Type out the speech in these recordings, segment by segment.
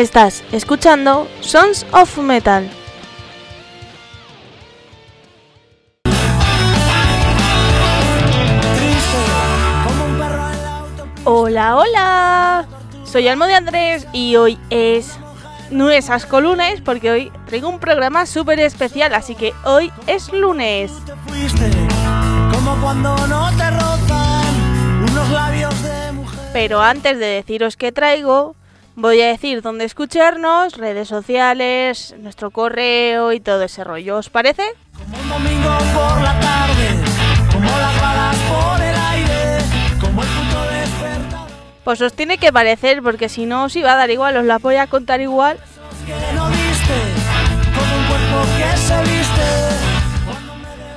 Estás escuchando Sons of Metal. Hola, hola. Soy Almo de Andrés y hoy es nuestras lunes porque hoy traigo un programa súper especial, así que hoy es lunes. Pero antes de deciros qué traigo, voy a decir dónde escucharnos, redes sociales, nuestro correo y todo ese rollo. ¿Os parece? Como un domingo por la tarde, como las balas por el aire, como el punto Pues os tiene que parecer, porque si no os iba a dar igual, os la voy a contar igual.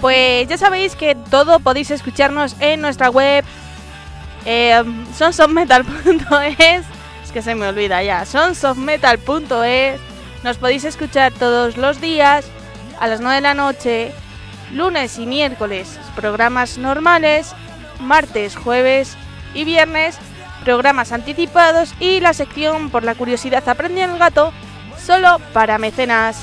Pues ya sabéis que todo podéis escucharnos en nuestra web eh, sonsofmetal.es es que se me olvida ya, sonsofmetal.es nos podéis escuchar todos los días a las 9 de la noche, lunes y miércoles programas normales, martes, jueves y viernes programas anticipados y la sección por la curiosidad aprendiendo el gato solo para mecenas.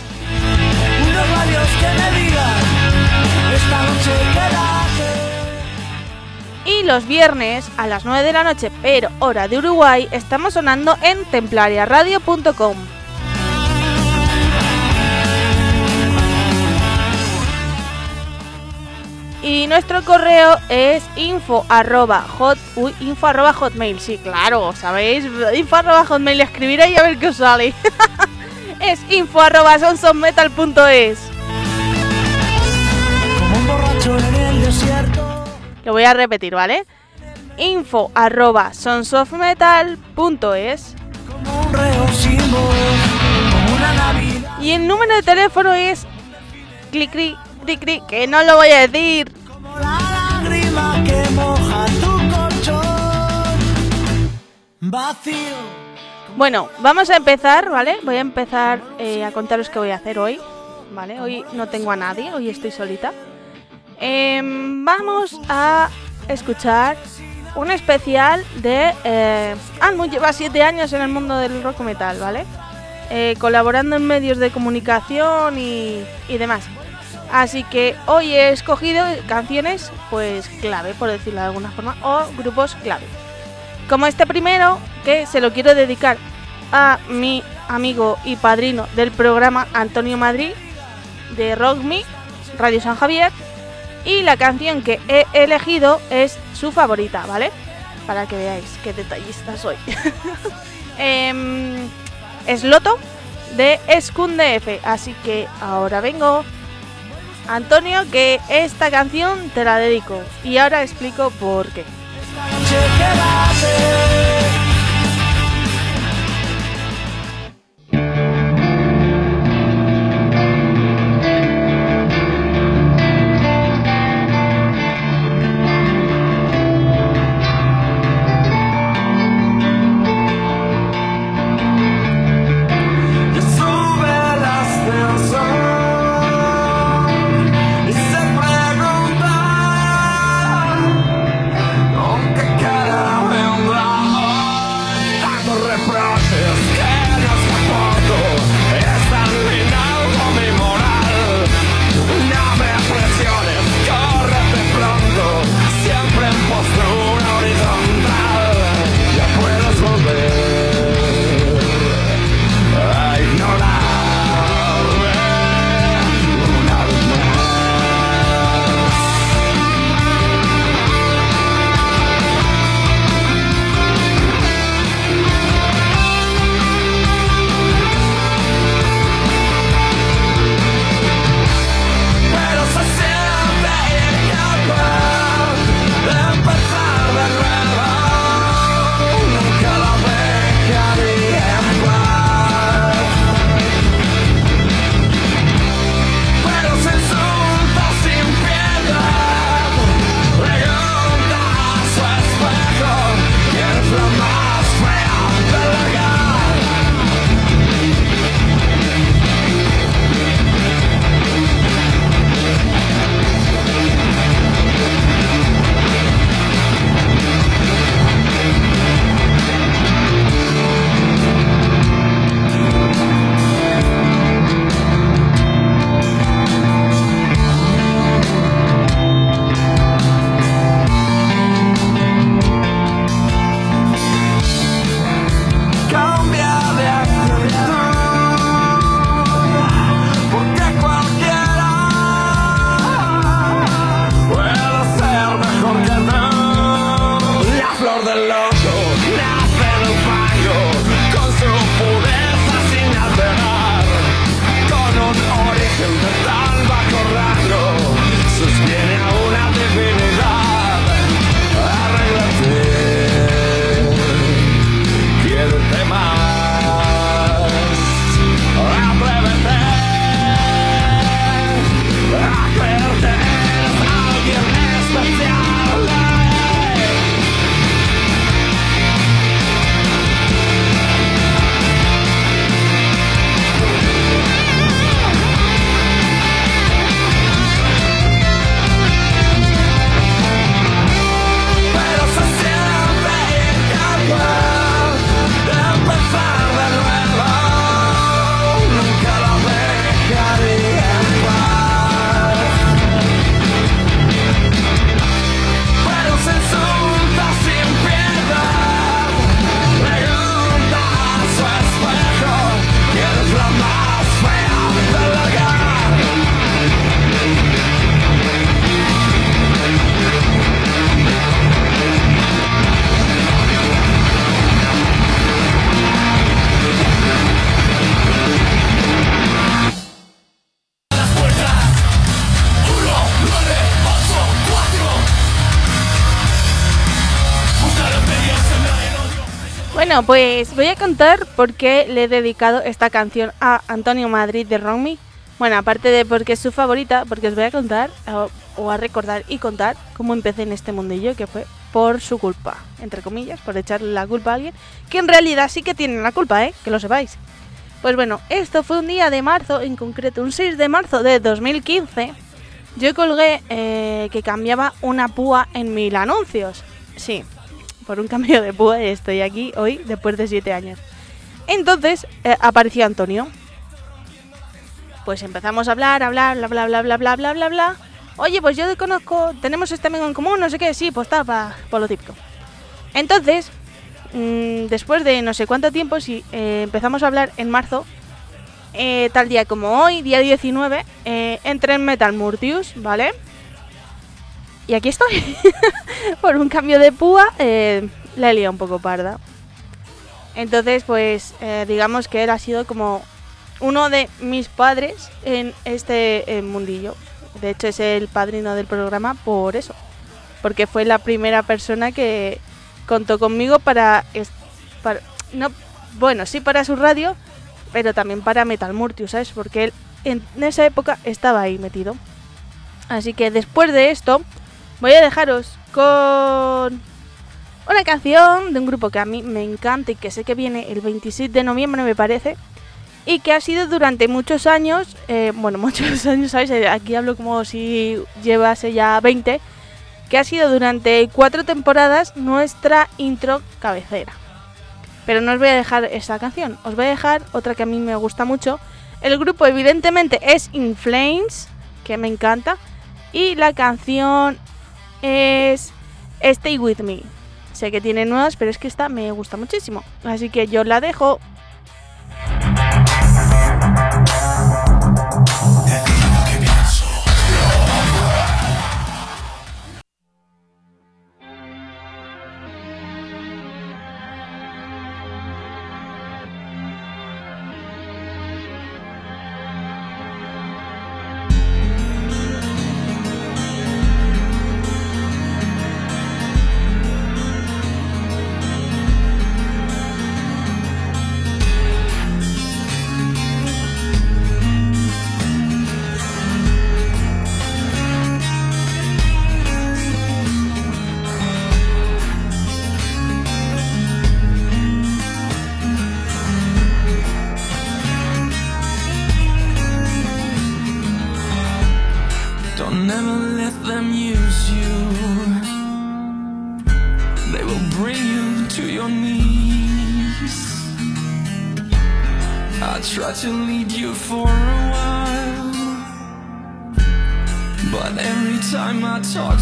Y los viernes a las 9 de la noche, pero hora de Uruguay, estamos sonando en templariaradio.com. Y nuestro correo es info arroba hot, info hotmail. Sí, claro, ¿sabéis? Info arroba hotmail, escribir ahí a ver qué os sale. es info arroba sonsonmetal.es. Lo voy a repetir, ¿vale? Info arroba sonsofmetal.es. Y el número de teléfono es clic, clic, clic, que no lo voy a decir. Bueno, vamos a empezar, ¿vale? Voy a empezar eh, a contaros qué voy a hacer hoy, ¿vale? Hoy no tengo a nadie, hoy estoy solita. Em, vamos a escuchar un especial de... Eh, lleva siete años en el mundo del rock metal, ¿vale? Eh, colaborando en medios de comunicación y, y demás. Así que hoy he escogido canciones, pues clave, por decirlo de alguna forma, o grupos clave. Como este primero, que se lo quiero dedicar a mi amigo y padrino del programa Antonio Madrid de Rock Me, Radio San Javier, y la canción que he elegido es su favorita, ¿vale? Para que veáis qué detallista soy. eh, es Loto de F, así que ahora vengo. Antonio, que esta canción te la dedico y ahora explico por qué. Pues voy a contar por qué le he dedicado esta canción a Antonio Madrid de Romy. Bueno, aparte de porque es su favorita, porque os voy a contar o, a recordar y contar cómo empecé en este mundillo, que fue por su culpa, entre comillas, por echarle la culpa a alguien, que en realidad sí que tiene la culpa, ¿eh? Que lo sepáis. Pues bueno, esto fue un día de marzo, en concreto un 6 de marzo de 2015. Yo colgué eh, que cambiaba una púa en mil anuncios. Sí, por un cambio de púa estoy aquí hoy después de 7 años. Entonces eh, apareció Antonio. Pues empezamos a hablar, hablar, bla, bla, bla, bla, bla, bla, bla, bla. Oye, pues yo te conozco, tenemos este amigo en común, no sé qué, sí, pues está, por lo típico. Entonces, Mm, después de no sé cuánto tiempo, si eh, empezamos a hablar en marzo, eh, tal día como hoy, día 19, eh, entré en Metal Murtius, ¿vale? Y aquí estoy. Por un cambio de púa, la he liado un poco parda. Entonces, pues, digamos que él ha sido como uno de mis padres en este mundillo. De hecho, es el padrino del programa por eso. Porque fue la primera persona que contó conmigo para, no, bueno, sí para su radio, pero también para Metal Murtius, ¿sabes? Porque él en esa época estaba ahí metido. Así que después de esto, voy a dejaros con una canción de un grupo que a mí me encanta y que sé que viene el 26 de noviembre, me parece. Y que ha sido durante muchos años, eh, bueno, muchos años, ¿sabes? Aquí hablo como si llevase ya 20 que ha sido durante cuatro temporadas nuestra intro cabecera. Pero no os voy a dejar esa canción, os voy a dejar otra que a mí me gusta mucho. El grupo evidentemente es In Flames, que me encanta, y la canción es Stay With Me. Sé que tiene nuevas, pero es que esta me gusta muchísimo. Así que yo la dejo.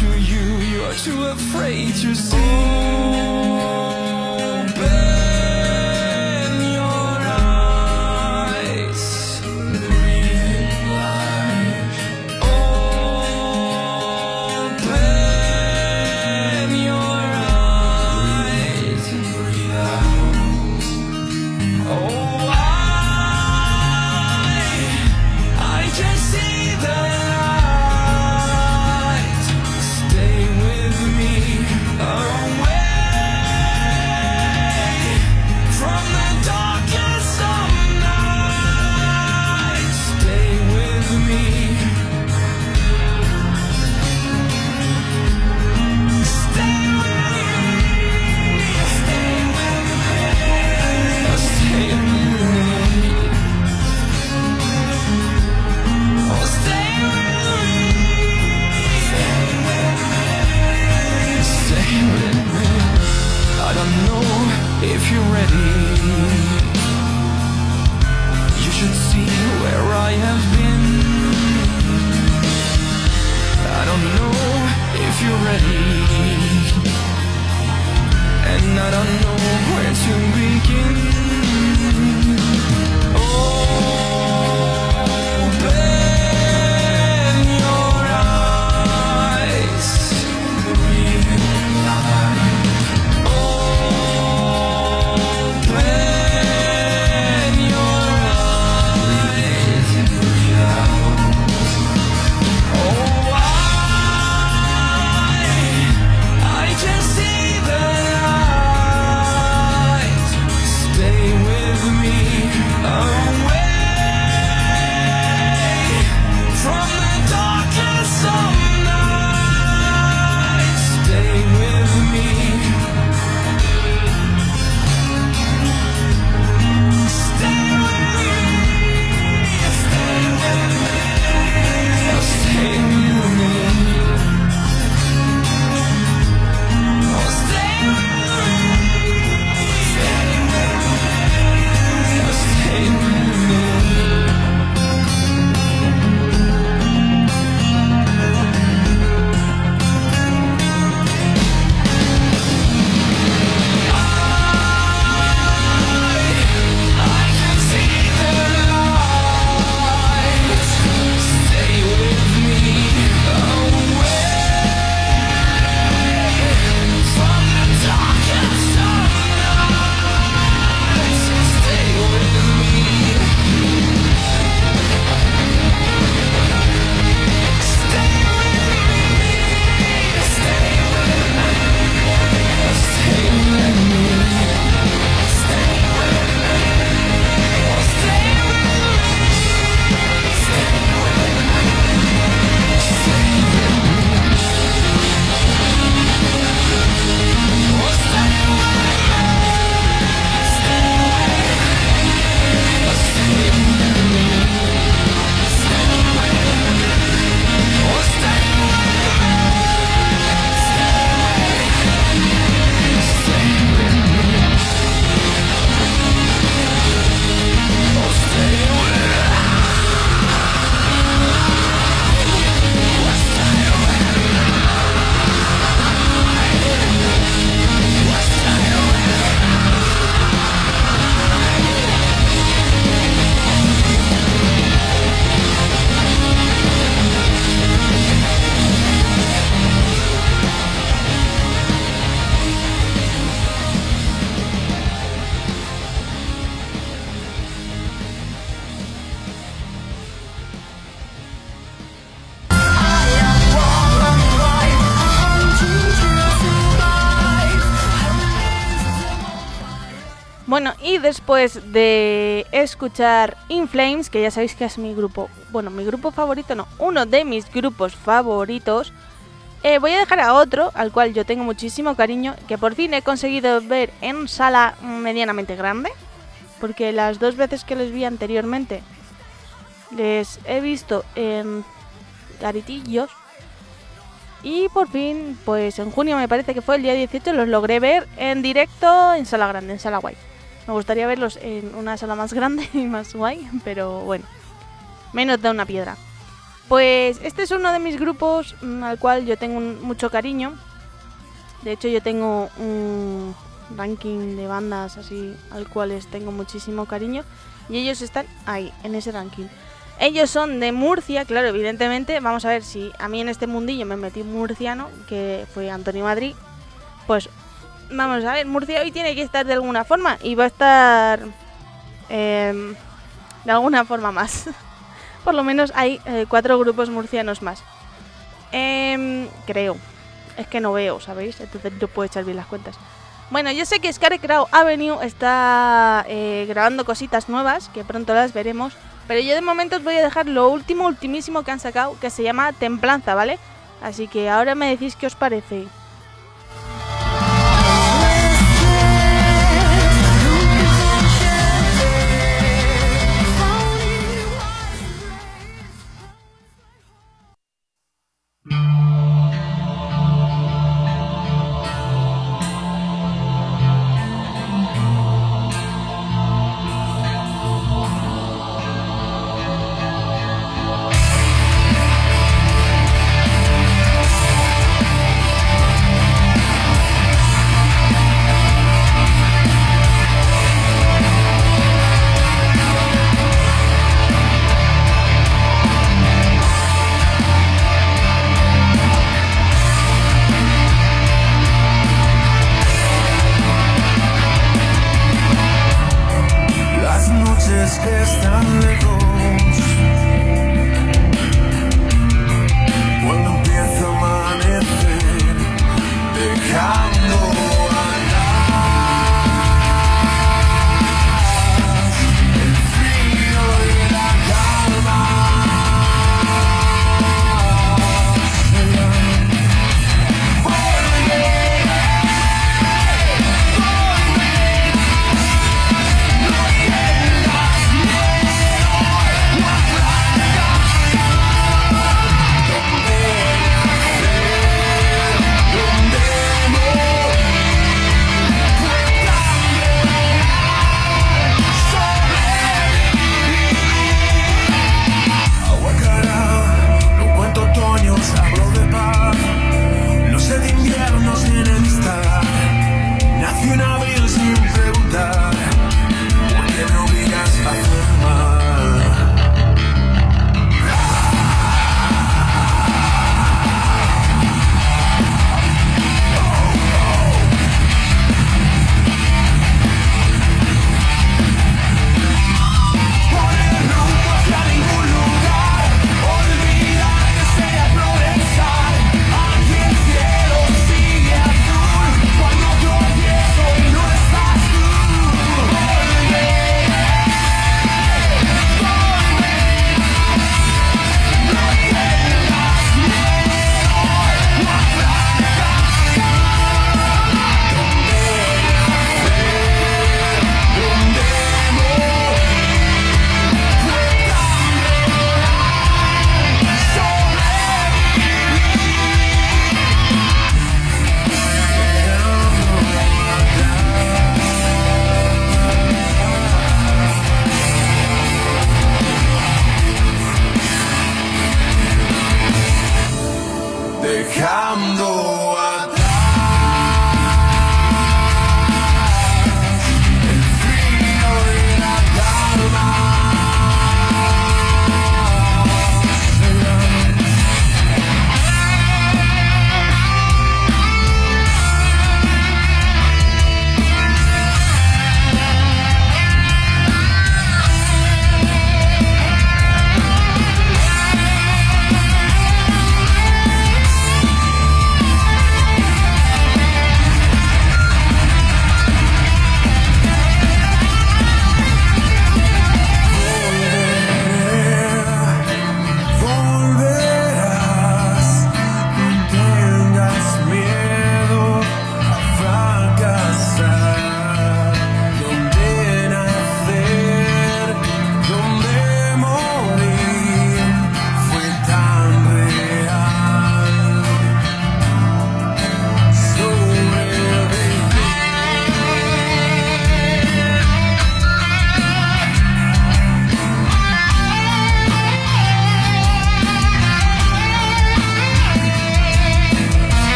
to you, you're too afraid to see. Después de escuchar In Flames, que ya sabéis que es mi grupo, bueno, mi grupo favorito, no, uno de mis grupos favoritos, eh, voy a dejar a otro, al cual yo tengo muchísimo cariño, que por fin he conseguido ver en sala medianamente grande, porque las dos veces que les vi anteriormente les he visto en garitillos. Y por fin, pues en junio me parece que fue el día 18, los logré ver en directo en sala grande, en sala guay. Me gustaría verlos en una sala más grande y más guay, pero bueno, menos da una piedra. Pues este es uno de mis grupos mm, al cual yo tengo mucho cariño. De hecho yo tengo un ranking de bandas así al cuales tengo muchísimo cariño y ellos están ahí, en ese ranking. Ellos son de Murcia, claro, evidentemente. Vamos a ver si a mí en este mundillo me metí murciano, que fue Antonio Madrid. Pues vamos a ver, Murcia hoy tiene que estar de alguna forma y va a estar em, de alguna forma más. Por lo menos hay eh, cuatro grupos murcianos más. Em, creo. Es que no veo, ¿sabéis? Entonces no puedo echar bien las cuentas. Bueno, yo sé que Scarecrow Avenue está eh, grabando cositas nuevas, que pronto las veremos. Pero yo de momento os voy a dejar lo último, ultimísimo que han sacado, que se llama Templanza, ¿vale? Así que ahora me decís qué os parece.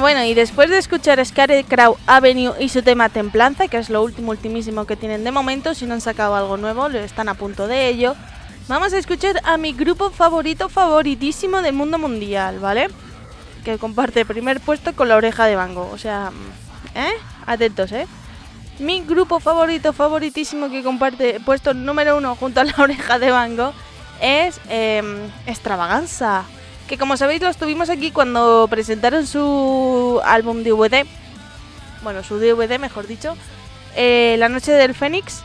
Bueno, y después de escuchar Crow Avenue y su tema Templanza, que es lo último, ultimísimo que tienen de momento, si no han sacado algo nuevo, están a punto de ello, vamos a escuchar a mi grupo favorito, favoritísimo del mundo mundial, ¿vale? Que comparte primer puesto con la oreja de Bango, o sea, ¿eh? Atentos, ¿eh? Mi grupo favorito, favoritísimo que comparte puesto número uno junto a la oreja de Bango es eh, Extravaganza que como sabéis los tuvimos aquí cuando presentaron su álbum DVD, bueno, su DVD mejor dicho, eh, La Noche del Fénix.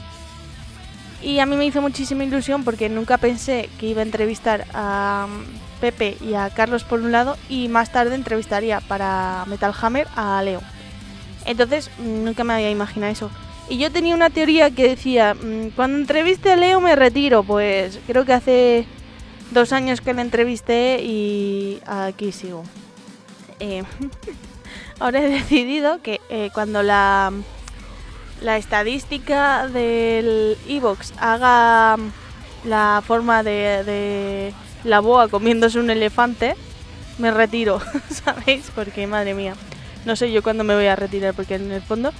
Y a mí me hizo muchísima ilusión porque nunca pensé que iba a entrevistar a mm, Pepe y a Carlos por un lado y más tarde entrevistaría para Metal Hammer a Leo. Entonces nunca me había imaginado eso. Y yo tenía una teoría que decía, mm, cuando entreviste a Leo me retiro, pues creo que hace dos años que le entrevisté y aquí sigo. Eh, ahora he decidido que eh, cuando la, la estadística del Evox haga la forma de, de la boa comiéndose un elefante, me retiro, ¿sabéis? Porque madre mía, no sé yo cuándo me voy a retirar, porque en el fondo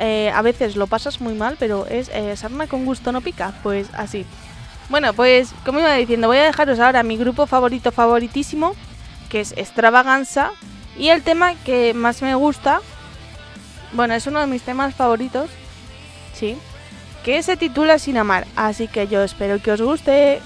eh, a veces lo pasas muy mal, pero es sarna con gusto no pica, pues así. Bueno, pues como iba diciendo, voy a dejaros ahora mi grupo favorito favoritísimo, que es Extravaganza, y el tema que más me gusta, bueno, es uno de mis temas favoritos, sí, que se titula Sin Amar, así que yo espero que os guste.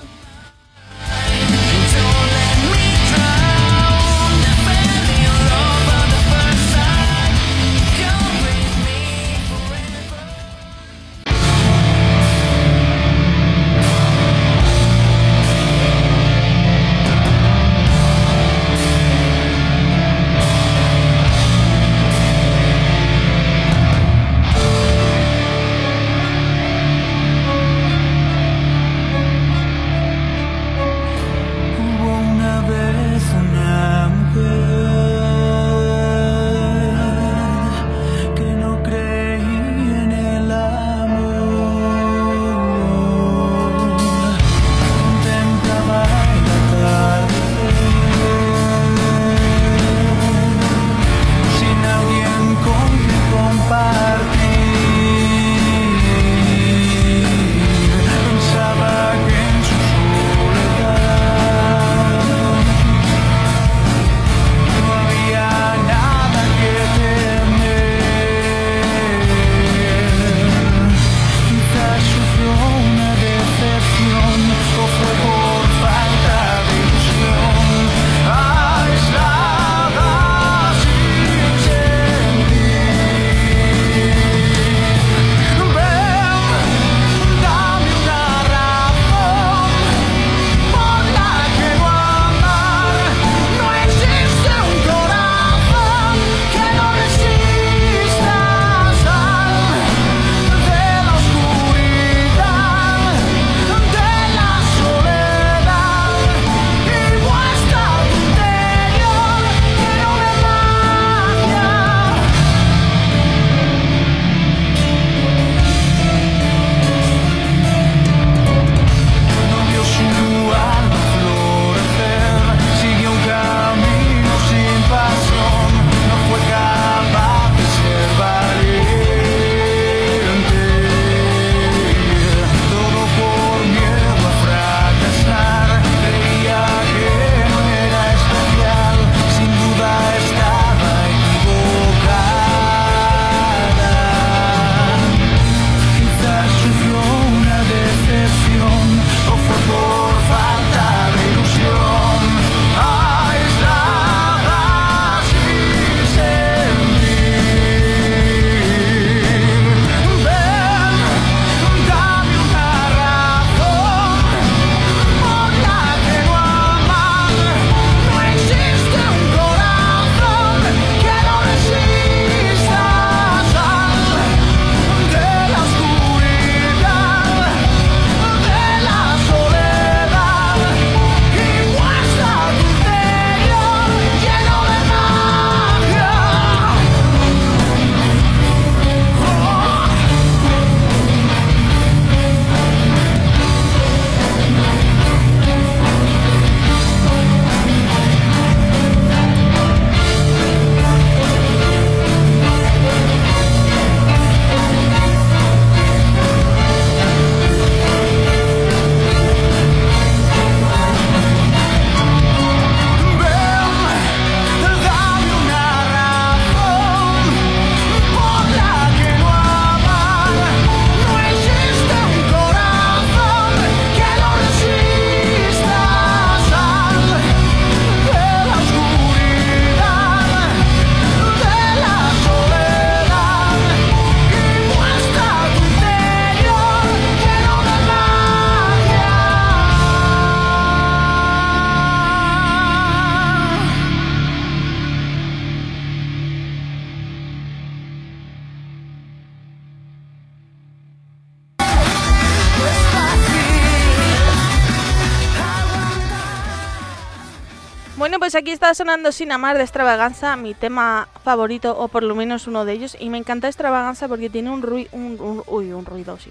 Pues aquí está sonando Sin Amar de Extravaganza, mi tema favorito, o por lo menos uno de ellos. Y me encanta Extravaganza porque tiene un ruido. Un, uy, un ruido, sí.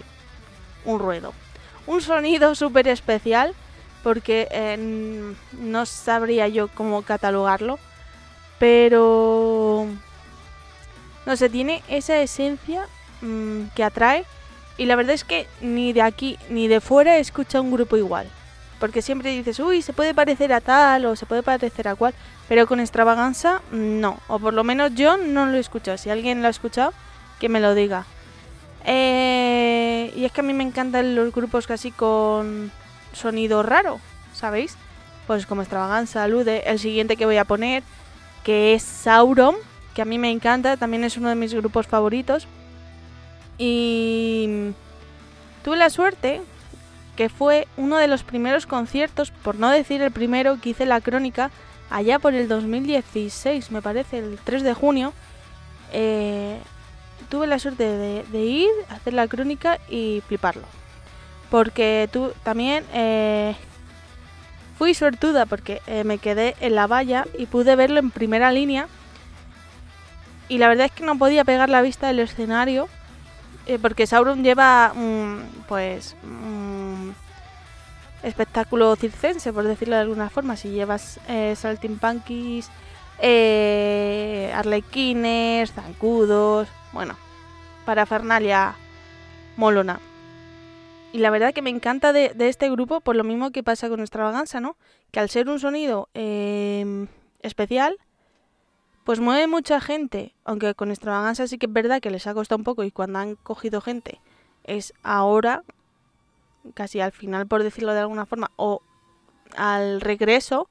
Un ruido. Un sonido súper especial porque eh, no sabría yo cómo catalogarlo. Pero. No sé, tiene esa esencia mm, que atrae. Y la verdad es que ni de aquí ni de fuera he escuchado un grupo igual. Porque siempre dices, uy, se puede parecer a tal o se puede parecer a cual. Pero con extravaganza, no. O por lo menos yo no lo he escuchado. Si alguien lo ha escuchado, que me lo diga. Eh, y es que a mí me encantan los grupos casi con sonido raro, ¿sabéis? Pues como extravaganza, alude. El siguiente que voy a poner, que es Sauron, que a mí me encanta, también es uno de mis grupos favoritos. Y tuve la suerte que fue uno de los primeros conciertos, por no decir el primero, que hice la crónica allá por el 2016, me parece, el 3 de junio. Eh, tuve la suerte de, ir, hacer la crónica y fliparlo. Porque tú también eh, fui suertuda porque eh, me quedé en la valla y pude verlo en primera línea. Y la verdad es que no podía pegar la vista del escenario porque Sauron lleva pues espectáculo circense, por decirlo de alguna forma. Si llevas eh, saltimpanquis, eh, arlequines, zancudos, bueno, para Fernalia molona. Y la verdad que me encanta de, este grupo, por lo mismo que pasa con Extravaganza, ¿no? Que al ser un sonido em, especial, pues mueve mucha gente. Aunque con Extravaganza sí que es verdad que les ha costado un poco y cuando han cogido gente es ahora, casi al final, por decirlo de alguna forma, o al regreso,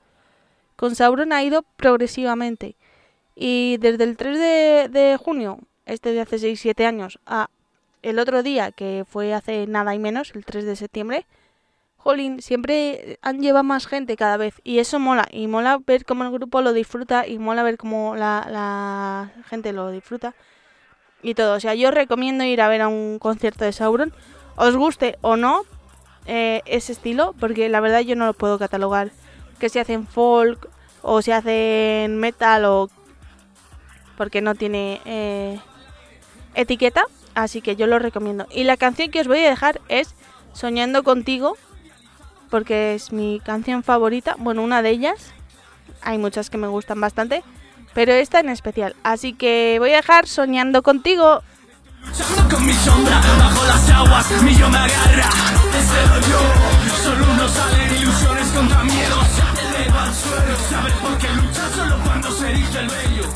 con Sauron ha ido progresivamente. Y desde el 3 de, junio, este de hace 6-7 años, a el otro día, que fue hace nada y menos, el 3 de septiembre, Jolín, siempre han llevado más gente cada vez. Y eso mola. Y mola ver cómo el grupo lo disfruta. Y mola ver cómo la, la gente lo disfruta. Y todo. O sea, yo recomiendo ir a ver a un concierto de Sauron. Os guste o no, eh, ese estilo, porque la verdad yo no lo puedo catalogar. Que si hacen folk o si hacen metal o... Porque no tiene eh, etiqueta, así que yo lo recomiendo. Y la canción que os voy a dejar es Soñando contigo, porque es mi canción favorita, bueno, una de ellas. Hay muchas que me gustan bastante, pero esta en especial. Así que voy a dejar Soñando contigo. Luchando con mi sombra, bajo las aguas, mi yo me agarra Desde yo, solo uno salen ilusiones contra miedos eleva al suelo, saber por qué luchar solo cuando se dice el bello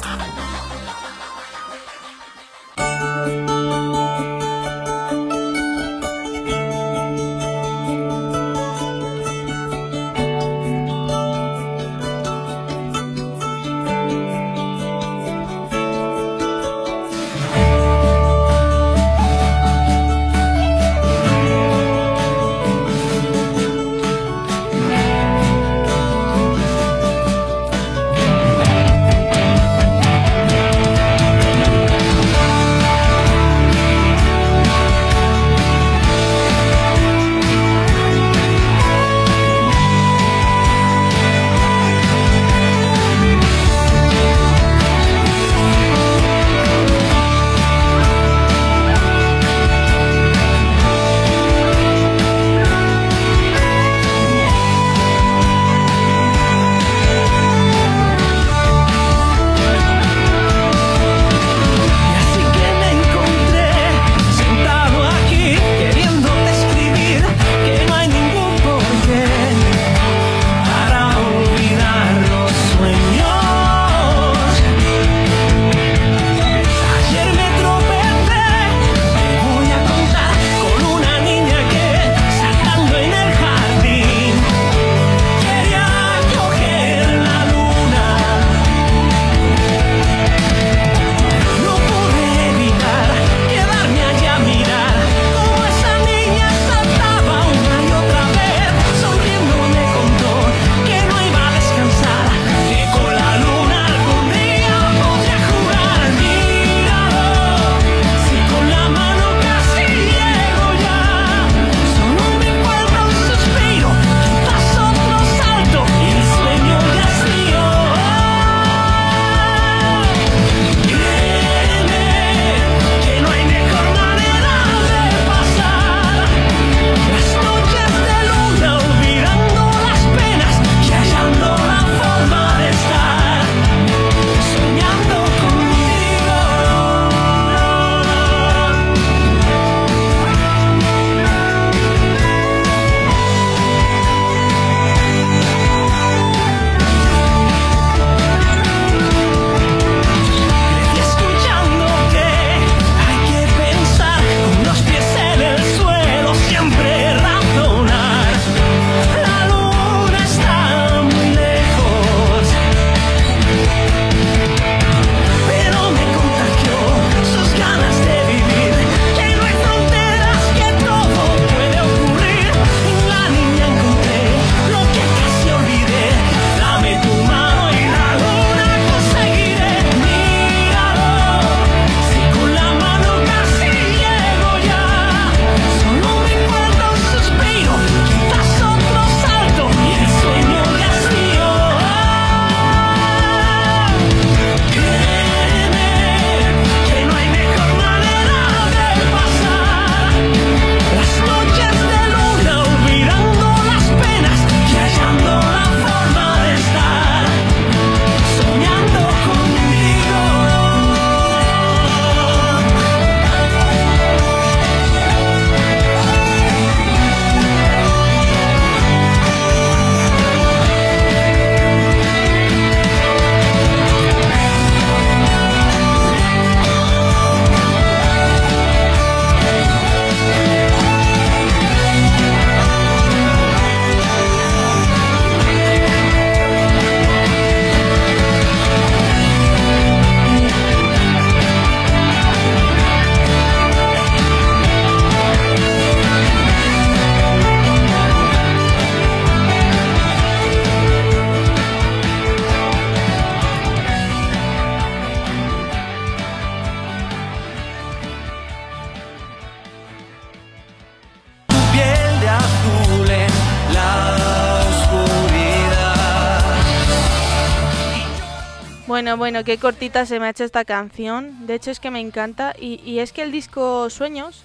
Bueno, qué cortita se me ha hecho esta canción. De hecho es que me encanta. Y, es que el disco Sueños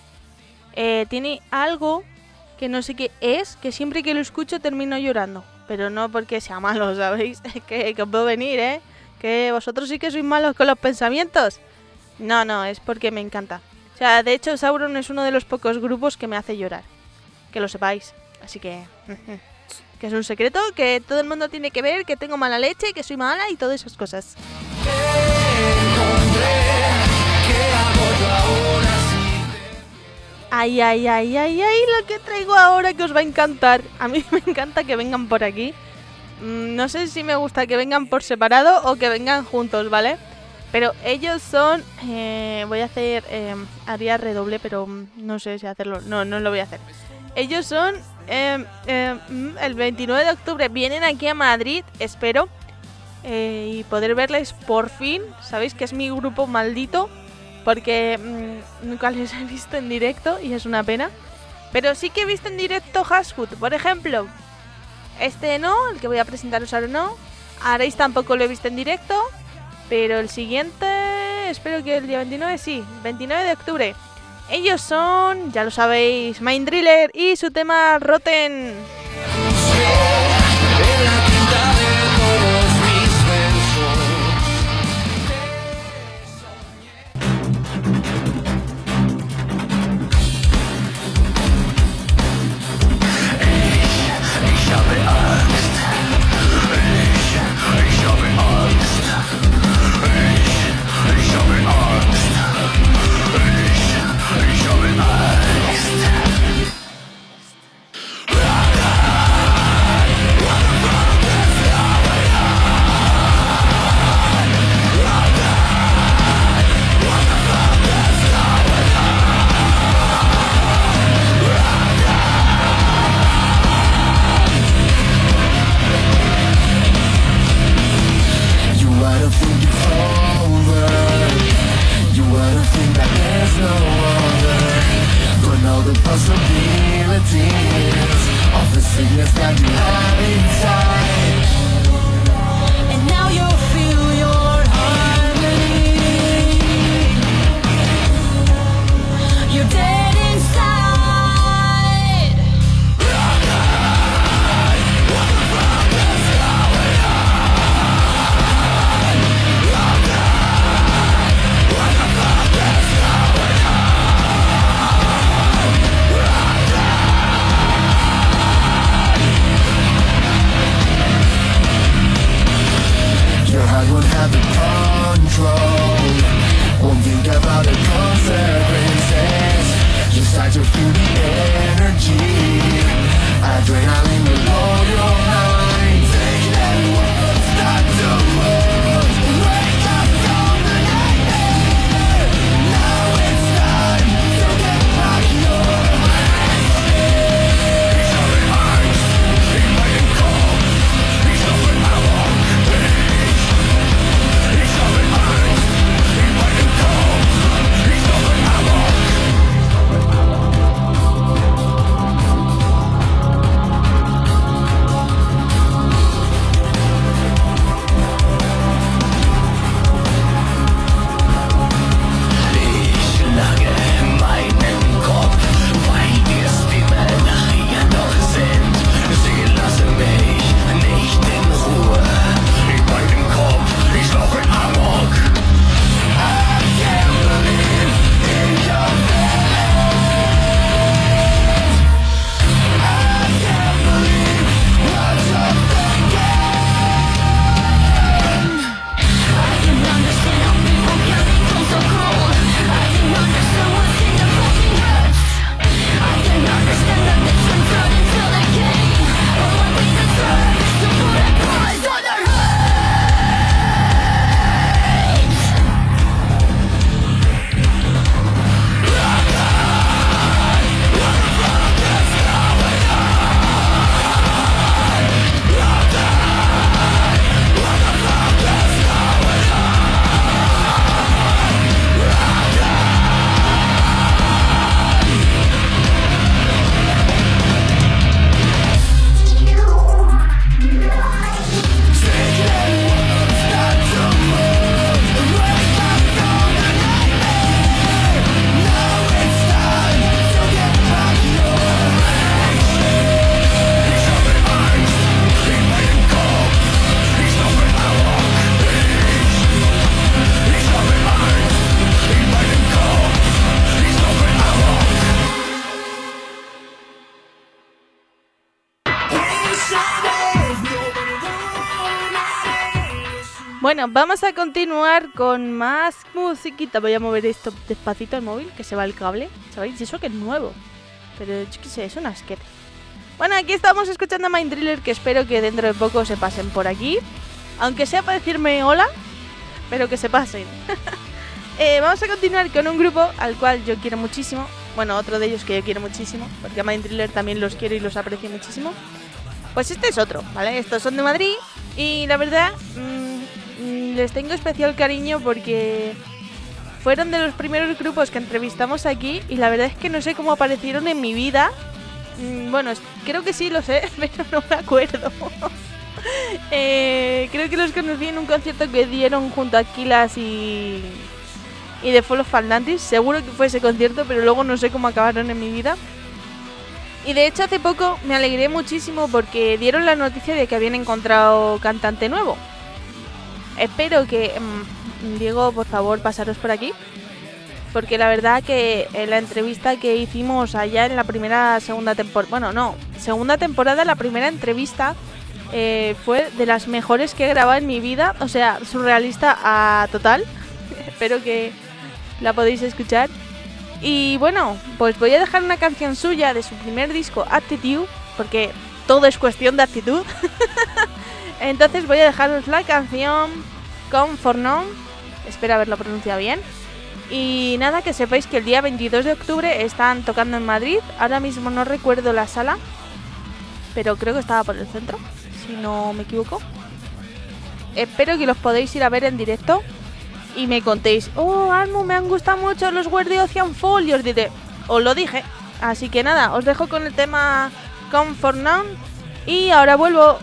eh, tiene algo que no sé qué es, que siempre que lo escucho termino llorando. Pero no porque sea malo, ¿sabéis? que, que puedo venir, ¿eh? Que vosotros sí que sois malos con los pensamientos. No, no, es porque me encanta. O sea, de hecho Sauron es uno de los pocos grupos que me hace llorar. Que lo sepáis. Así que... que es un secreto que todo el mundo tiene que ver, que tengo mala leche, que soy mala y todas esas cosas. Ay, ay, ay, ay, ay, lo que traigo ahora que os va a encantar. A mí me encanta que vengan por aquí. Mm, no sé si me gusta que vengan por separado o que vengan juntos, ¿vale? Pero ellos son... Eh, voy a hacer... Eh, haría redoble, pero mm, no sé si hacerlo. No, no lo voy a hacer. Ellos son Em, em, mm, el 29 de octubre vienen aquí a Madrid, espero. Eh, y poder verles por fin. Sabéis que es mi grupo maldito. Porque mm, nunca les he visto en directo y es una pena. Pero sí que he visto en directo Hashwood, por ejemplo. Este no, el que voy a presentaros ahora no. Arais tampoco lo he visto en directo. Pero el siguiente, espero que el día 29, sí, 29 de octubre. Ellos son, ya lo sabéis, Mind Driller y su tema Rotten. Vamos a continuar con más musiquita. Voy a mover esto despacito el móvil, que se va el cable. ¿Sabéis? Eso que es nuevo. Pero yo qué sé, es un asquete. Bueno, aquí estamos escuchando a Mind Driller, que espero que dentro de poco se pasen por aquí. Aunque sea para decirme hola, pero que se pasen. Eh, vamos a continuar con un grupo al cual yo quiero muchísimo. Bueno, otro de ellos que yo quiero muchísimo, porque a Mind Driller también los quiero y los aprecio muchísimo. Pues este es otro, ¿vale? Estos son de Madrid y la verdad mm, les tengo especial cariño porque fueron de los primeros grupos que entrevistamos aquí y la verdad es que no sé cómo aparecieron en mi vida. Mm, bueno, creo que sí lo sé, pero no me acuerdo. Eh, creo que los conocí en un concierto que dieron junto a Kilas y, y de Follow Faldantis. Seguro que fue ese concierto, pero luego no sé cómo acabaron en mi vida. Y de hecho hace poco me alegré muchísimo porque dieron la noticia de que habían encontrado cantante nuevo. Espero que... Mm, Diego, por favor, pasaros por aquí. Porque la verdad que en la entrevista que hicimos allá en la primera, segunda temporada... Bueno, no, segunda temporada, la primera entrevista eh, fue de las mejores que he grabado en mi vida. O sea, surrealista a total. Espero que la podéis escuchar. Y bueno, pues voy a dejar una canción suya de su primer disco, Attitude, porque todo es cuestión de actitud. Entonces voy a dejaros la canción Come for None. Espero haberlo pronunciado bien. Y nada, que sepáis que el día 22 de octubre están tocando en Madrid. Ahora mismo no recuerdo la sala, pero creo que estaba por el centro, si no me equivoco. Espero que los podéis ir a ver en directo y me contéis, oh, Almo, me han gustado mucho los Word de Ocean Fall. Y os diré, os lo dije. Así que nada, os dejo con el tema Come for. Y ahora vuelvo.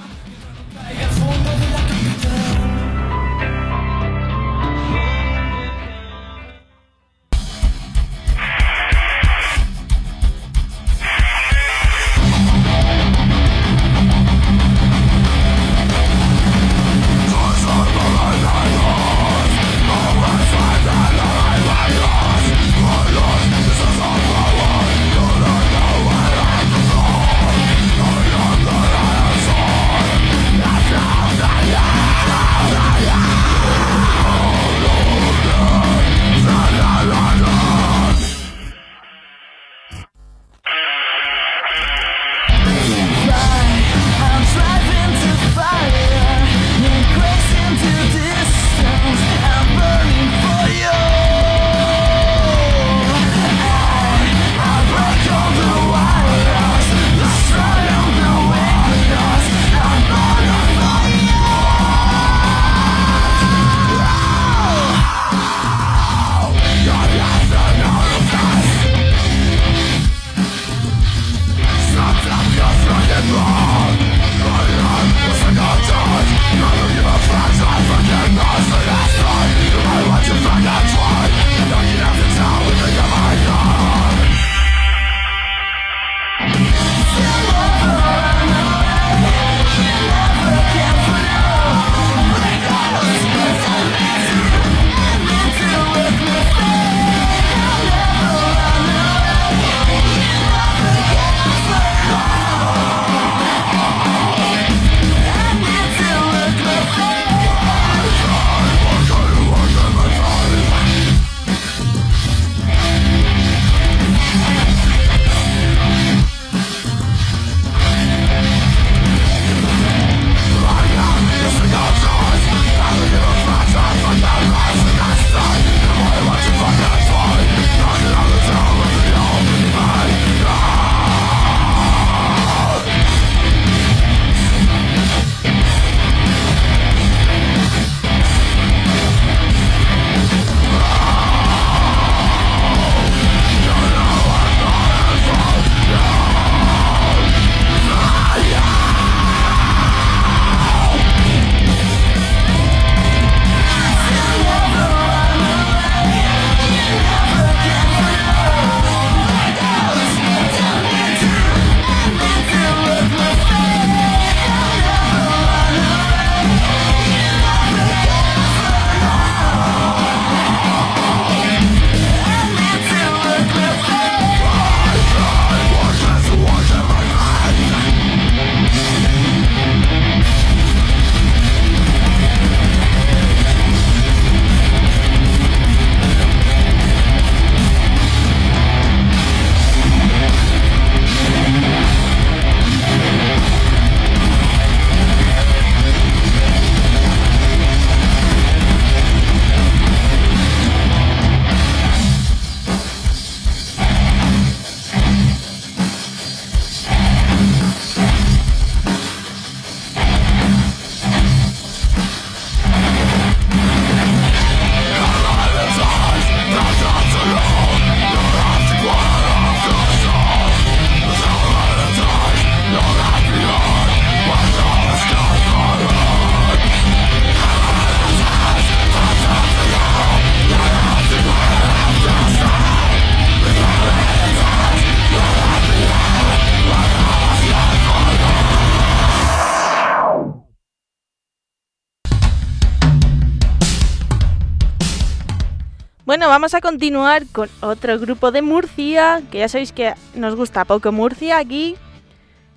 Vamos a continuar con otro grupo de Murcia, que ya sabéis que nos gusta poco Murcia aquí.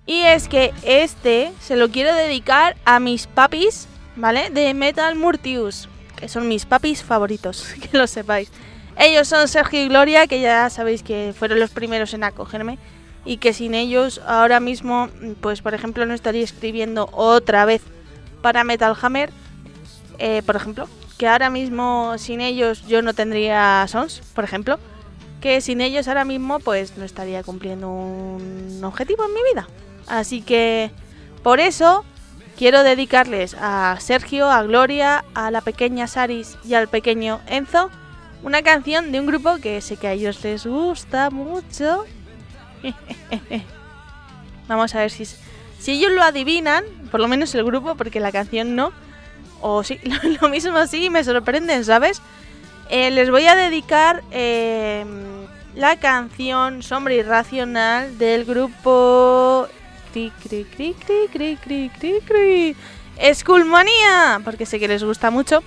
Y es que este se lo quiero dedicar a mis papis, ¿vale? De Metal Murtius, que son mis papis favoritos, que lo sepáis. Ellos son Sergio y Gloria, que ya sabéis que fueron los primeros en acogerme y que sin ellos ahora mismo, pues por ejemplo, no estaría escribiendo otra vez para Metal Hammer, eh, por ejemplo, que ahora mismo sin ellos yo no tendría Sons, por ejemplo, que sin ellos ahora mismo pues no estaría cumpliendo un objetivo en mi vida. Así que por eso quiero dedicarles a Sergio, a Gloria, a la pequeña Saris y al pequeño Enzo una canción de un grupo que sé que a ellos les gusta mucho. Vamos a ver si, si ellos lo adivinan, por lo menos el grupo, porque la canción no. O sí, lo mismo así, me sorprenden, ¿sabes? Eh, les voy a dedicar em, la canción Sombra Irracional del grupo cri, porque sé que les gusta mucho.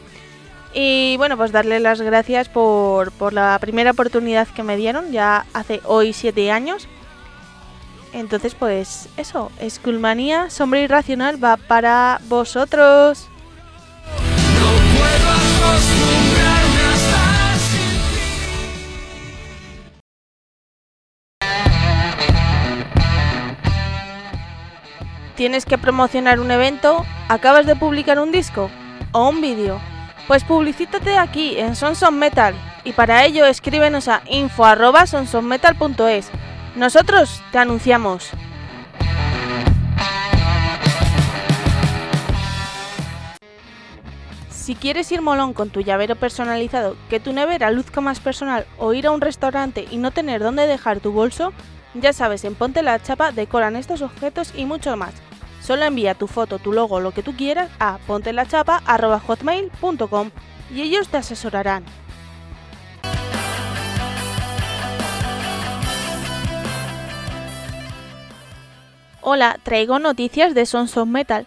Y bueno, pues darle las gracias por, por la primera oportunidad que me dieron, ya hace hoy siete años. Entonces, pues eso, Skullmanía, Sombra Irracional va para vosotros. ¿Tienes que promocionar un evento? ¿Acabas de publicar un disco? ¿O un vídeo? Pues publicítate aquí en Sonson Metal y para ello escríbenos a info@sonsonmetal.es. Nosotros te anunciamos. Si quieres ir molón con tu llavero personalizado, que tu nevera luzca más personal o ir a un restaurante y no tener dónde dejar tu bolso, ya sabes, en Ponte la Chapa decoran estos objetos y mucho más. Solo envía tu foto, tu logo, lo que tú quieras a pontelachapa.hotmail.com y ellos te asesorarán. Hola, traigo noticias de Sons of Metal.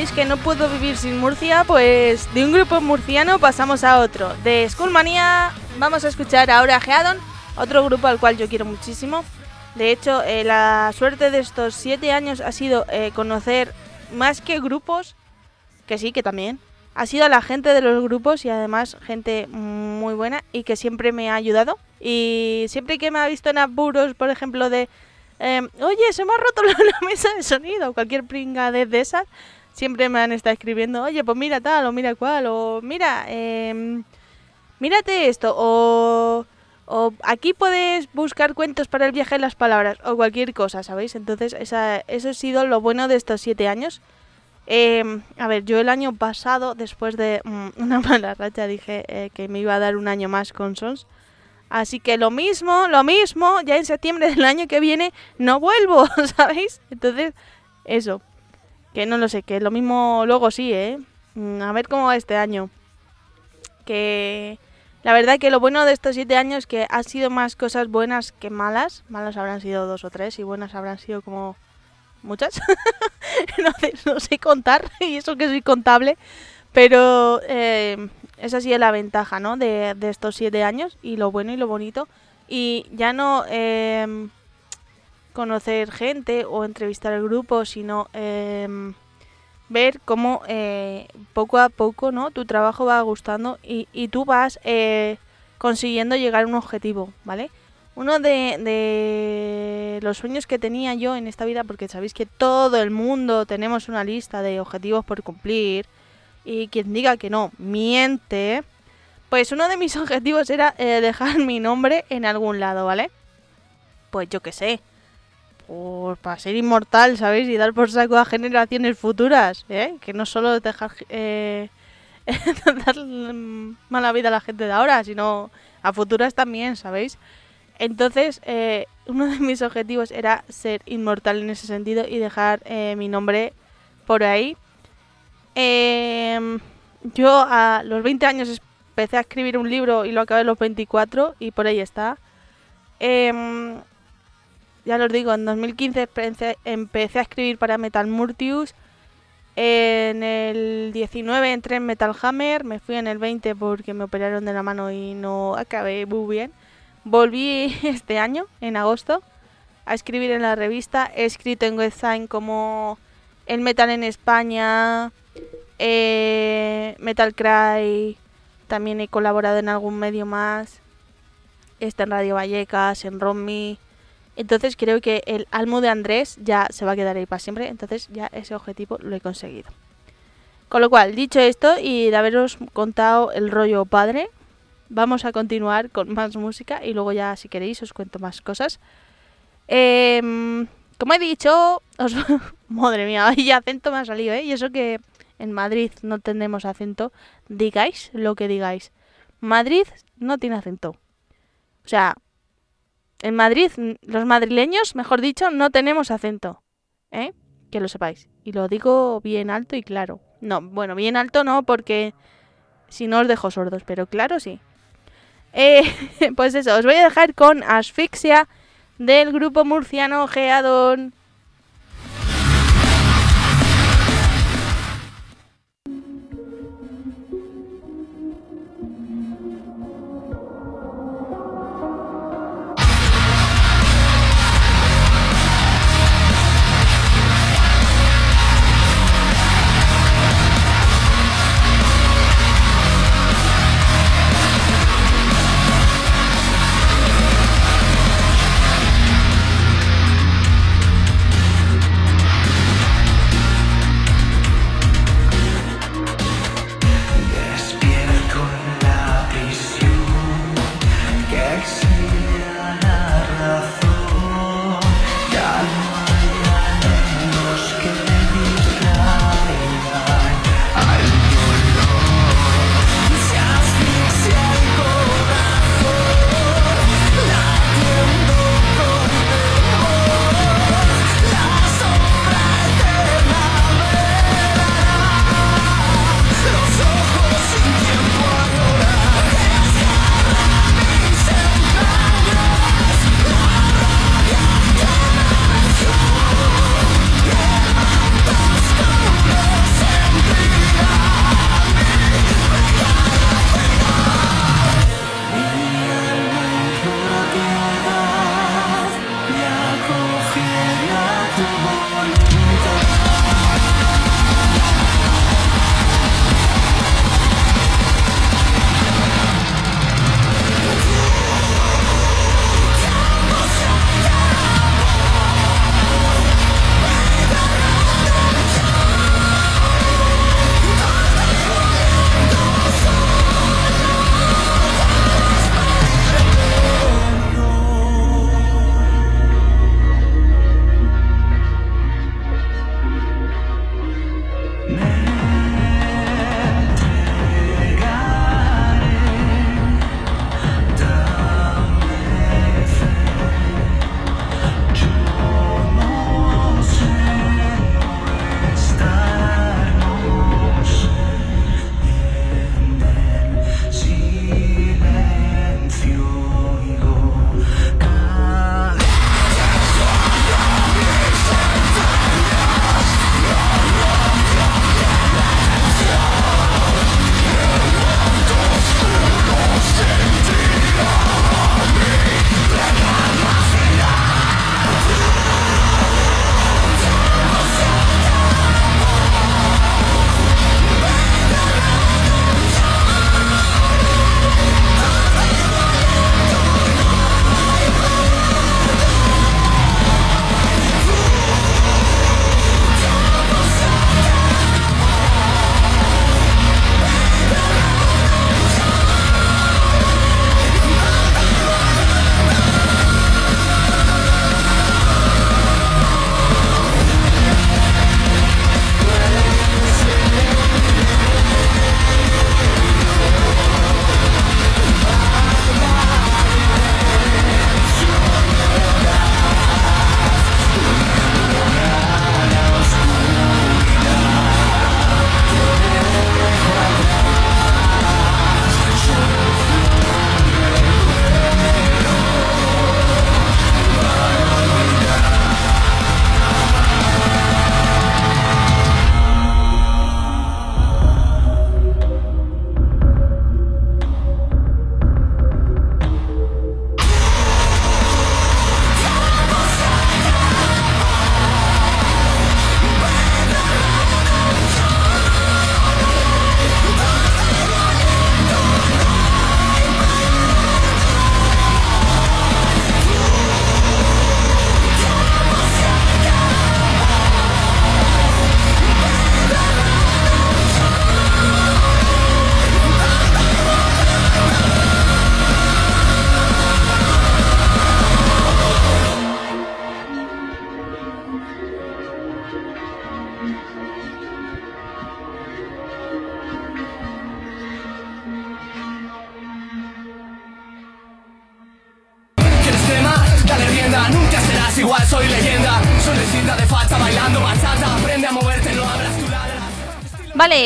Sabéis que no puedo vivir sin Murcia, pues de un grupo murciano pasamos a otro. De Schoolmania vamos a escuchar ahora a Geadon, otro grupo al cual yo quiero muchísimo. De hecho, eh, la suerte de estos siete años ha sido eh, conocer más que grupos, que sí, que también, ha sido la gente de los grupos y además gente muy buena y que siempre me ha ayudado. Y siempre que me ha visto en apuros, por ejemplo, de Em, oye, se me ha roto la, mesa de sonido, cualquier pringa de esas, siempre me han estado escribiendo, oye, pues mira tal, o mira cual, o mira, eh, mírate esto, o, o aquí puedes buscar cuentos para el viaje de las palabras, o cualquier cosa, ¿sabéis? Entonces, esa, eso ha sido lo bueno de estos siete años. Em, a ver, yo el año pasado, después de mm, una mala racha, dije eh, que me iba a dar un año más con Sons. Así que lo mismo, lo mismo, ya en septiembre del año que viene no vuelvo, ¿sabéis? Entonces, eso. Que no lo sé, que lo mismo luego sí, ¿eh? Mm, a ver cómo va este año. Que la verdad que lo bueno de estos siete años es que ha sido más cosas buenas que malas. Malas habrán sido dos o tres y buenas habrán sido como muchas. no, sé, contar y eso que soy contable. Pero eh, esa sí es la ventaja, ¿no? De, estos siete años y lo bueno y lo bonito. Y ya no em, conocer gente o entrevistar al grupo, sino em, ver cómo eh, poco a poco, ¿no? Tu trabajo va gustando y, y tú vas eh, consiguiendo llegar a un objetivo, ¿vale? Uno de, de, los sueños que tenía yo en esta vida, porque sabéis que todo el mundo tenemos una lista de objetivos por cumplir, y quien diga que no, miente. Pues uno de mis objetivos era eh, dejar mi nombre en algún lado, ¿vale? Pues yo qué sé. Pues para ser inmortal, ¿sabéis? Y dar por saco a generaciones futuras, ¿eh? Que no solo dejar... Eh, dar mala vida a la gente de ahora, sino a futuras también, ¿sabéis? Entonces, eh, uno de mis objetivos era ser inmortal en ese sentido y dejar eh, mi nombre por ahí Em, yo a los 20 años empecé a escribir un libro y lo acabé a los 24 y por ahí está. Em, ya os digo, en 2015 empecé, a escribir para Metal Murtius. En el 19 entré en Metal Hammer, me fui en el 20 porque me operaron de la mano y no acabé muy bien. Volví este año, en agosto, a escribir en la revista. He escrito en Websign como el metal en España, eh, Metal Cry, también he colaborado en algún medio más. Está en Radio Vallecas, en Romy. Entonces creo que el almo de Andrés ya se va a quedar ahí para siempre. Entonces ya ese objetivo lo he conseguido. Con lo cual, dicho esto y de haberos contado el rollo padre, vamos a continuar con más música y luego ya si queréis os cuento más cosas. Em, como he dicho, os... madre mía, y acento me ha salido, ¿eh? Y eso que en Madrid no tenemos acento, digáis lo que digáis. Madrid no tiene acento. O sea, en Madrid, los madrileños, mejor dicho, no tenemos acento. ¿Eh? Que lo sepáis. Y lo digo bien alto y claro. No, bueno, bien alto no, porque si no os dejo sordos, pero claro sí. Eh, pues eso, os voy a dejar con Asfixia del grupo murciano Geadon.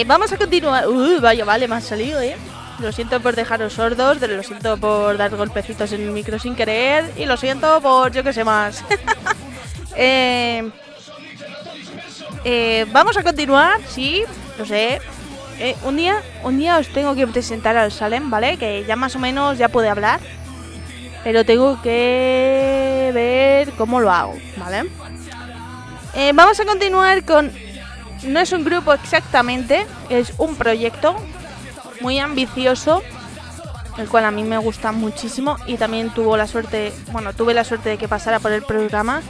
Vale, vamos a continuar. Uy, vaya, vale, me ha salido, ¿eh? Lo siento por dejaros sordos, lo siento por dar golpecitos en el micro sin querer y lo siento por yo que sé más. eh, eh, vamos a continuar, sí, lo sé. Eh, un día, un día os tengo que presentar al Salem, ¿vale? Que ya más o menos ya puede hablar, pero tengo que ver cómo lo hago, ¿vale? Eh, vamos a continuar con no es un grupo exactamente, es un proyecto muy ambicioso, el cual a mí me gusta muchísimo y también tuvo la suerte, bueno, tuve la suerte de que pasara por el programa.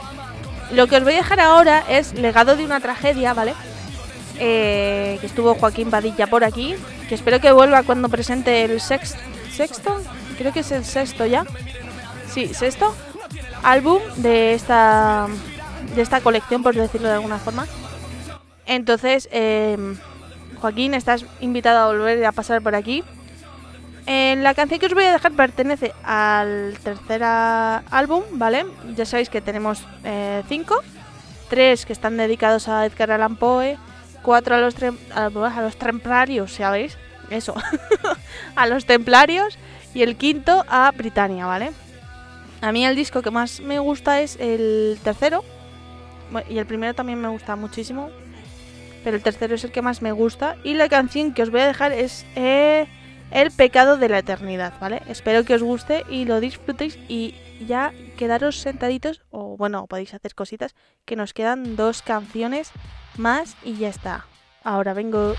Lo que os voy a dejar ahora es Legado de una tragedia, ¿vale? Eh, que estuvo Joaquín Padilla por aquí, que espero que vuelva cuando presente el sexto, sexto, creo que es el sexto ya, sí, sexto álbum de esta de esta colección, por decirlo de alguna forma. Entonces, eh, Joaquín, estás invitado a volver a pasar por aquí. La canción que os voy a dejar pertenece al tercer álbum, ¿vale? Ya sabéis que tenemos eh, cinco. Tres que están dedicados a Edgar Allan Poe. Cuatro a los, a, a los templarios, ¿sabéis? Eso. a los templarios. Y el quinto a Britannia, ¿vale? A mí el disco que más me gusta es el tercero. Y el primero también me gusta muchísimo pero el tercero es el que más me gusta. Y la canción que os voy a dejar es eh, El pecado de la eternidad, ¿vale? Espero que os guste y lo disfrutéis y ya quedaros sentaditos, o bueno, podéis hacer cositas, que nos quedan dos canciones más y ya está. Ahora vengo.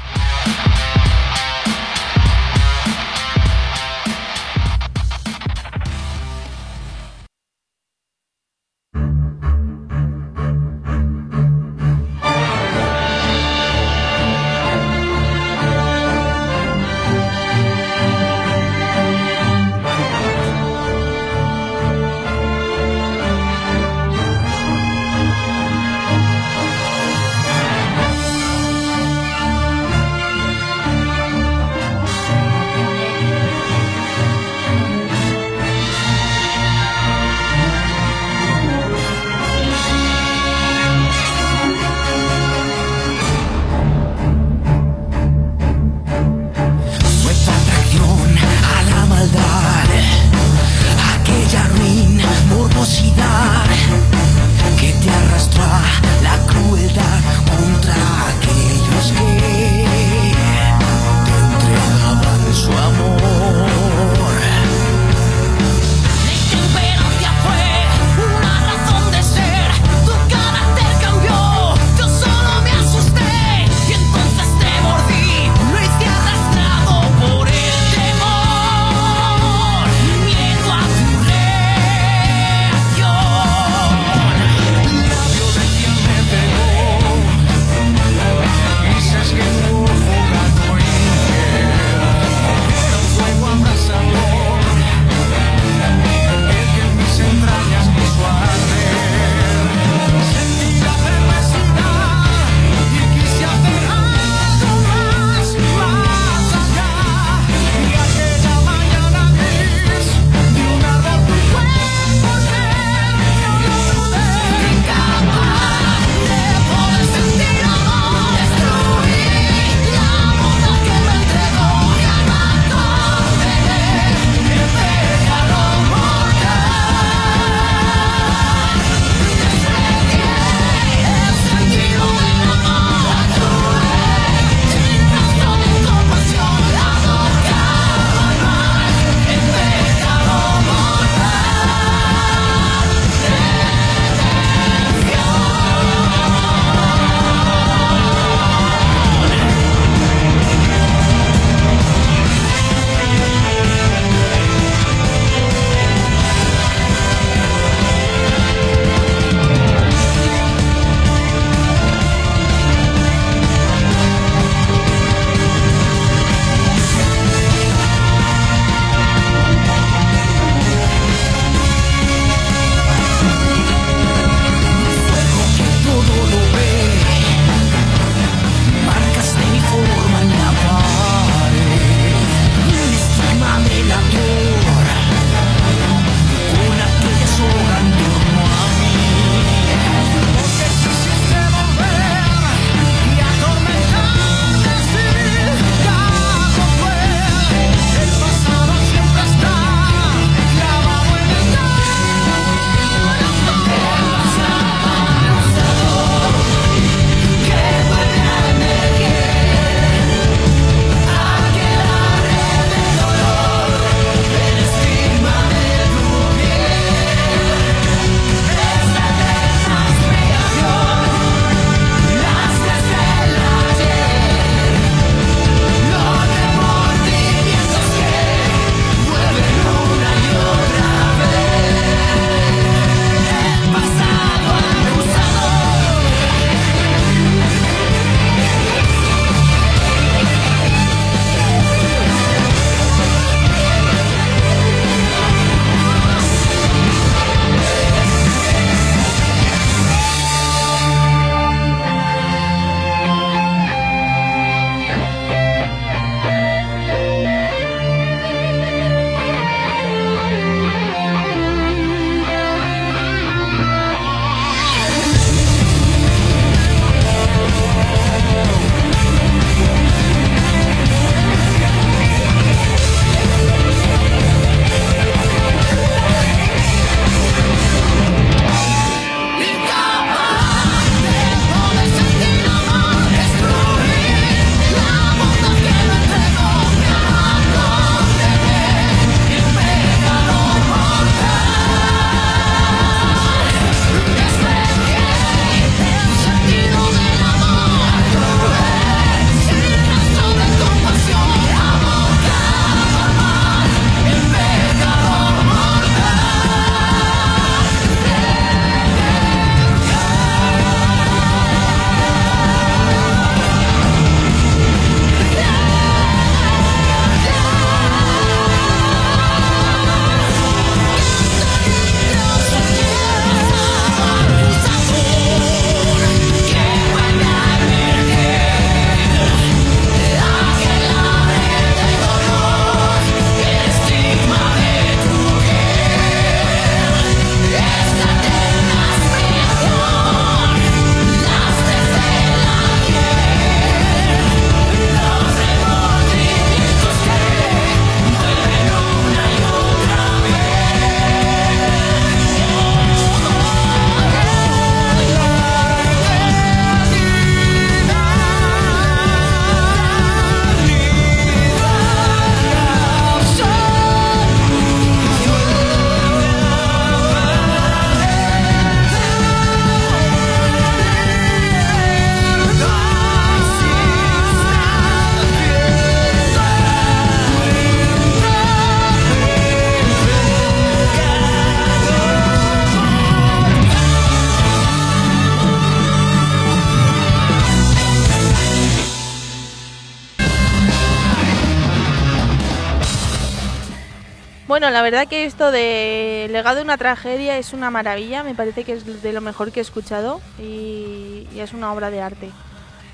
Bueno, la verdad que esto de legado de una tragedia es una maravilla, me parece que es de lo mejor que he escuchado y, y es una obra de arte.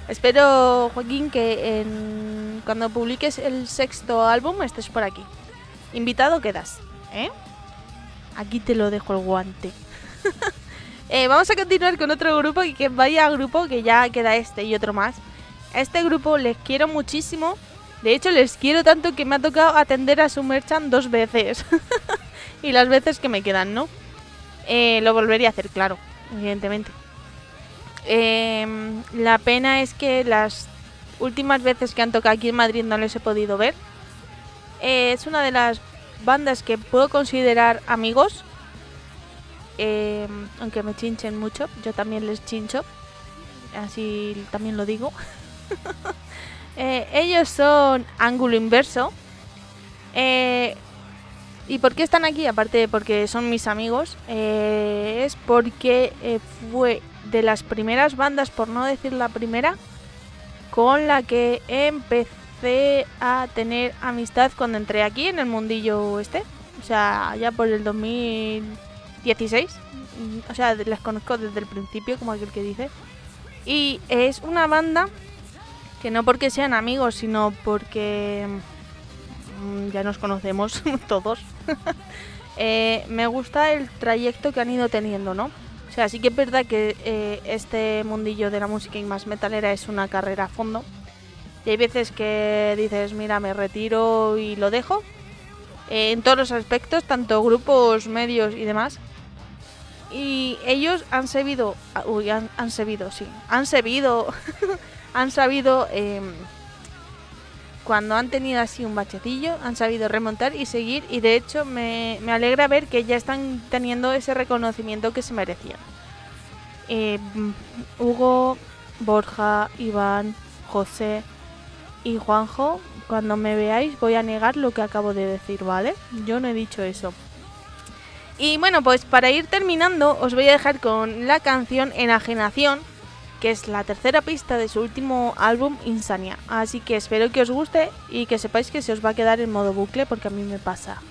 Espero, Joaquín, que en, cuando publiques el sexto álbum estés por aquí. Invitado quedas, ¿eh? Aquí te lo dejo el guante. Eh, vamos a continuar con otro grupo y que vaya grupo que ya queda este y otro más. A este grupo les quiero muchísimo. De hecho, les quiero tanto que me ha tocado atender a su merchant dos veces. y las veces que me quedan, ¿no? Eh, lo volvería a hacer, claro, evidentemente. Em, la pena es que las últimas veces que han tocado aquí en Madrid no les he podido ver. Eh, es una de las bandas que puedo considerar amigos. em, aunque me chinchen mucho, yo también les chincho. Así también lo digo. Eh, ellos son ángulo inverso. Eh, ¿Y por qué están aquí? Aparte de porque son mis amigos, eh, es porque eh, fue de las primeras bandas, por no decir la primera, con la que empecé a tener amistad cuando entré aquí en el mundillo este. O sea, ya por el 2016. Mm, O sea, las conozco desde el principio, como aquel que dice. Y es una banda que no porque sean amigos, sino porque mm, ya nos conocemos todos. Eh, me gusta el trayecto que han ido teniendo, ¿no? O sea, sí que es verdad que eh, este mundillo de la música y más metalera es una carrera a fondo. Y hay veces que dices, mira, me retiro y lo dejo. Eh, en todos los aspectos, tanto grupos, medios y demás. Y ellos han sabido, ah, uy, han, han sabido, sí, han sabido, han sabido, em, cuando han tenido así un bachecillo, han sabido remontar y seguir. Y de hecho me, me alegra ver que ya están teniendo ese reconocimiento que se merecían. Mm, Hugo, Borja, Iván, José y Juanjo, cuando me veáis voy a negar lo que acabo de decir, ¿vale? Yo no he dicho eso. Y bueno, pues para ir terminando os voy a dejar con la canción Enajenación, que es la tercera pista de su último álbum Insania. Así que espero que os guste y que sepáis que se os va a quedar en modo bucle porque a mí me pasa.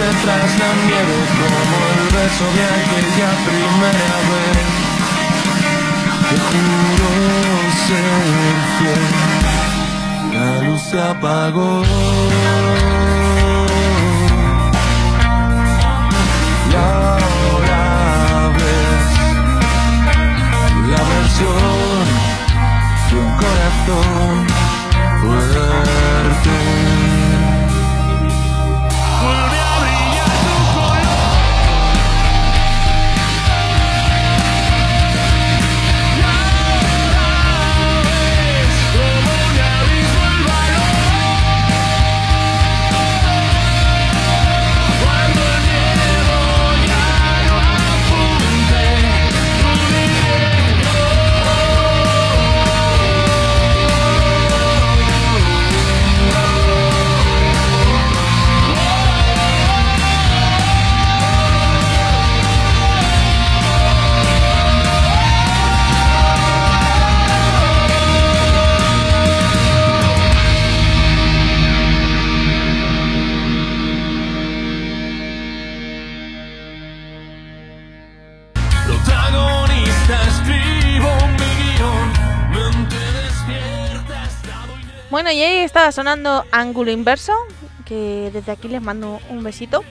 Reflejarse tras la nieve como el beso de aquella primera vez. Te juro ser fiel, la luz se apagó. Y ahora ves la versión de un corazón fuerte. Y ahí estaba sonando Ángulo Inverso, que desde aquí les mando un besito.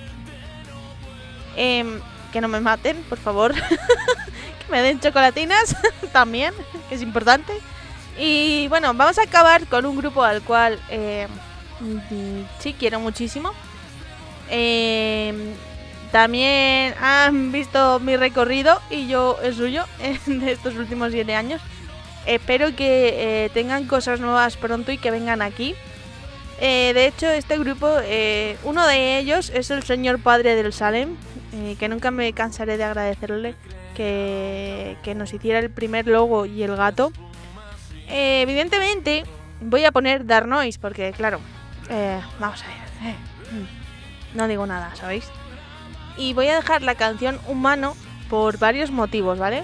Em, que no me maten, por favor. que me den chocolatinas también, que es importante. Y bueno, vamos a acabar con un grupo al cual mm, sí quiero muchísimo. Em, también han visto mi recorrido y yo el suyo de estos últimos siete años. Espero que eh, tengan cosas nuevas pronto y que vengan aquí. Eh, de hecho, este grupo, eh, uno de ellos es el señor padre del Salem, eh, que nunca me cansaré de agradecerle que, nos hiciera el primer logo y el gato. Eh, evidentemente, voy a poner Dark Noise, porque claro, vamos a ver, mm, no digo nada, ¿sabéis? Y voy a dejar la canción Humano por varios motivos, ¿vale?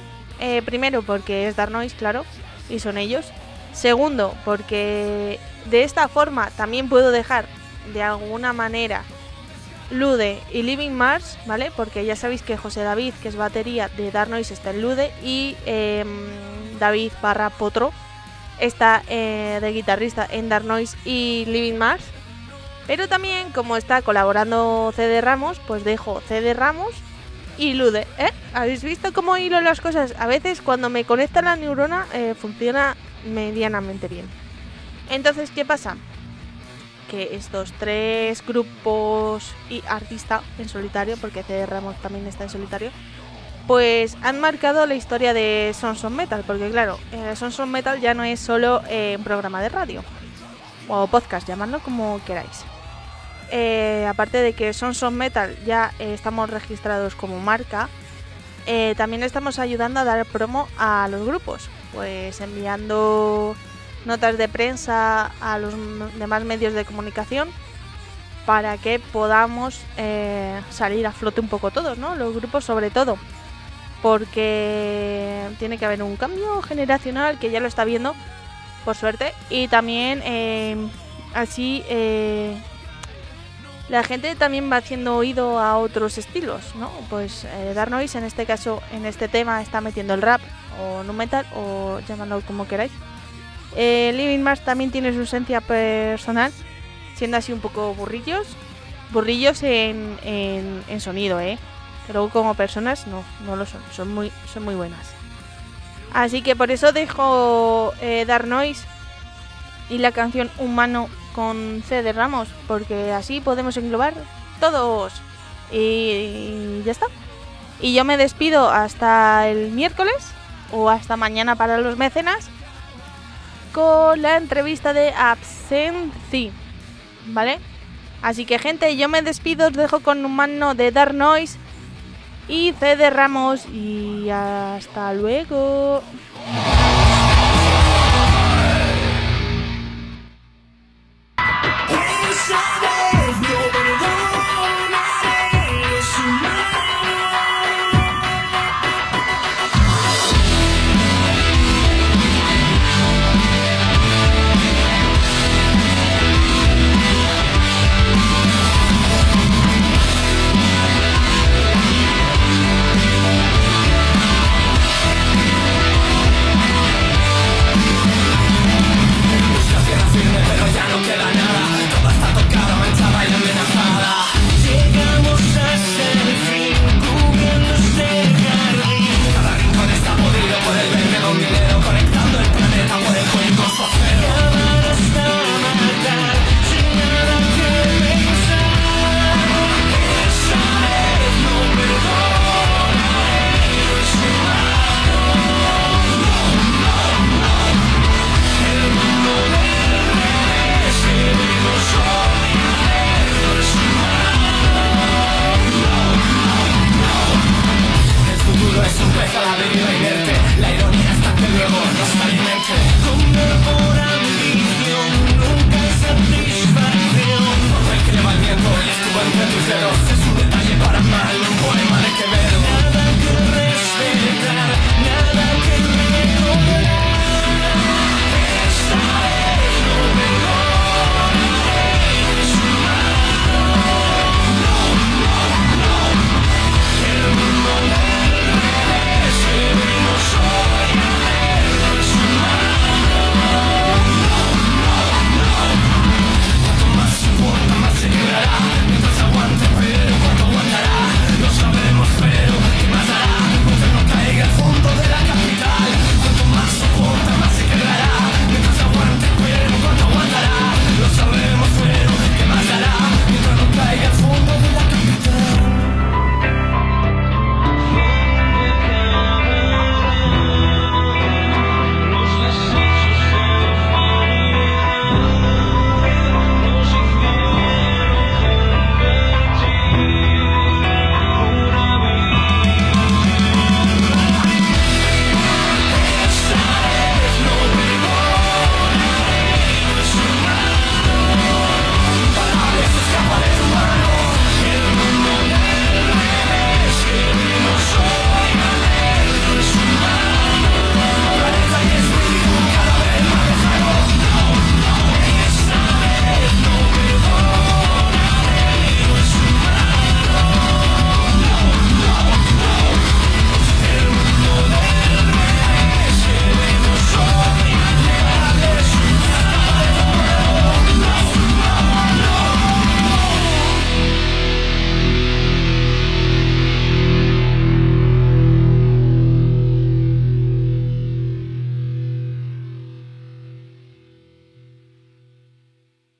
Primero, porque es Dark Noise, claro, y son ellos. Segundo, porque de esta forma también puedo dejar de alguna manera Lude y Living Mars, ¿vale? Porque ya sabéis que José David, que es batería de Dark Noise, está en Lude y em, David barra Potro está eh, de guitarrista en Dark Noise y Living Mars. Pero también, como está colaborando CD Ramos, pues dejo CD Ramos y Lude. ¿eh? ¿Habéis visto cómo hilo las cosas? A veces cuando me conecta la neurona eh, funciona medianamente bien. Entonces, ¿qué pasa? Que estos tres grupos y artista en solitario, porque CD Ramos también está en solitario, pues han marcado la historia de Sons of Metal, porque claro, eh, Sons of Metal ya no es solo eh, un programa de radio o podcast, llamadlo como queráis. Eh, aparte de que Sons of Metal ya eh, estamos registrados como marca, eh, también estamos ayudando a dar promo a los grupos, pues enviando notas de prensa a los demás medios de comunicación para que podamos salir a flote un poco todos, ¿no? Los grupos sobre todo, porque tiene que haber un cambio generacional que ya lo está viendo, por suerte, y también así la gente también va haciendo oído a otros estilos, ¿no? Pues eh, Noise en este caso, en este tema, está metiendo el rap o nu metal o llamadlo como queráis. Eh, Living Mars también tiene su esencia personal, siendo así un poco burrillos. Burrillos en, en, en sonido, ¿eh? Luego como personas no, no lo son, son muy, son muy buenas. Así que por eso dejo eh, Dark Noise y la canción Humano con C de Ramos, porque así podemos englobar todos. Y, ya está. Y yo me despido hasta el miércoles o hasta mañana para los mecenas con la entrevista de Absenthy, ¿vale? Así que gente, yo me despido, os dejo con Humano de Dark Noise y C de Ramos y hasta luego. shine.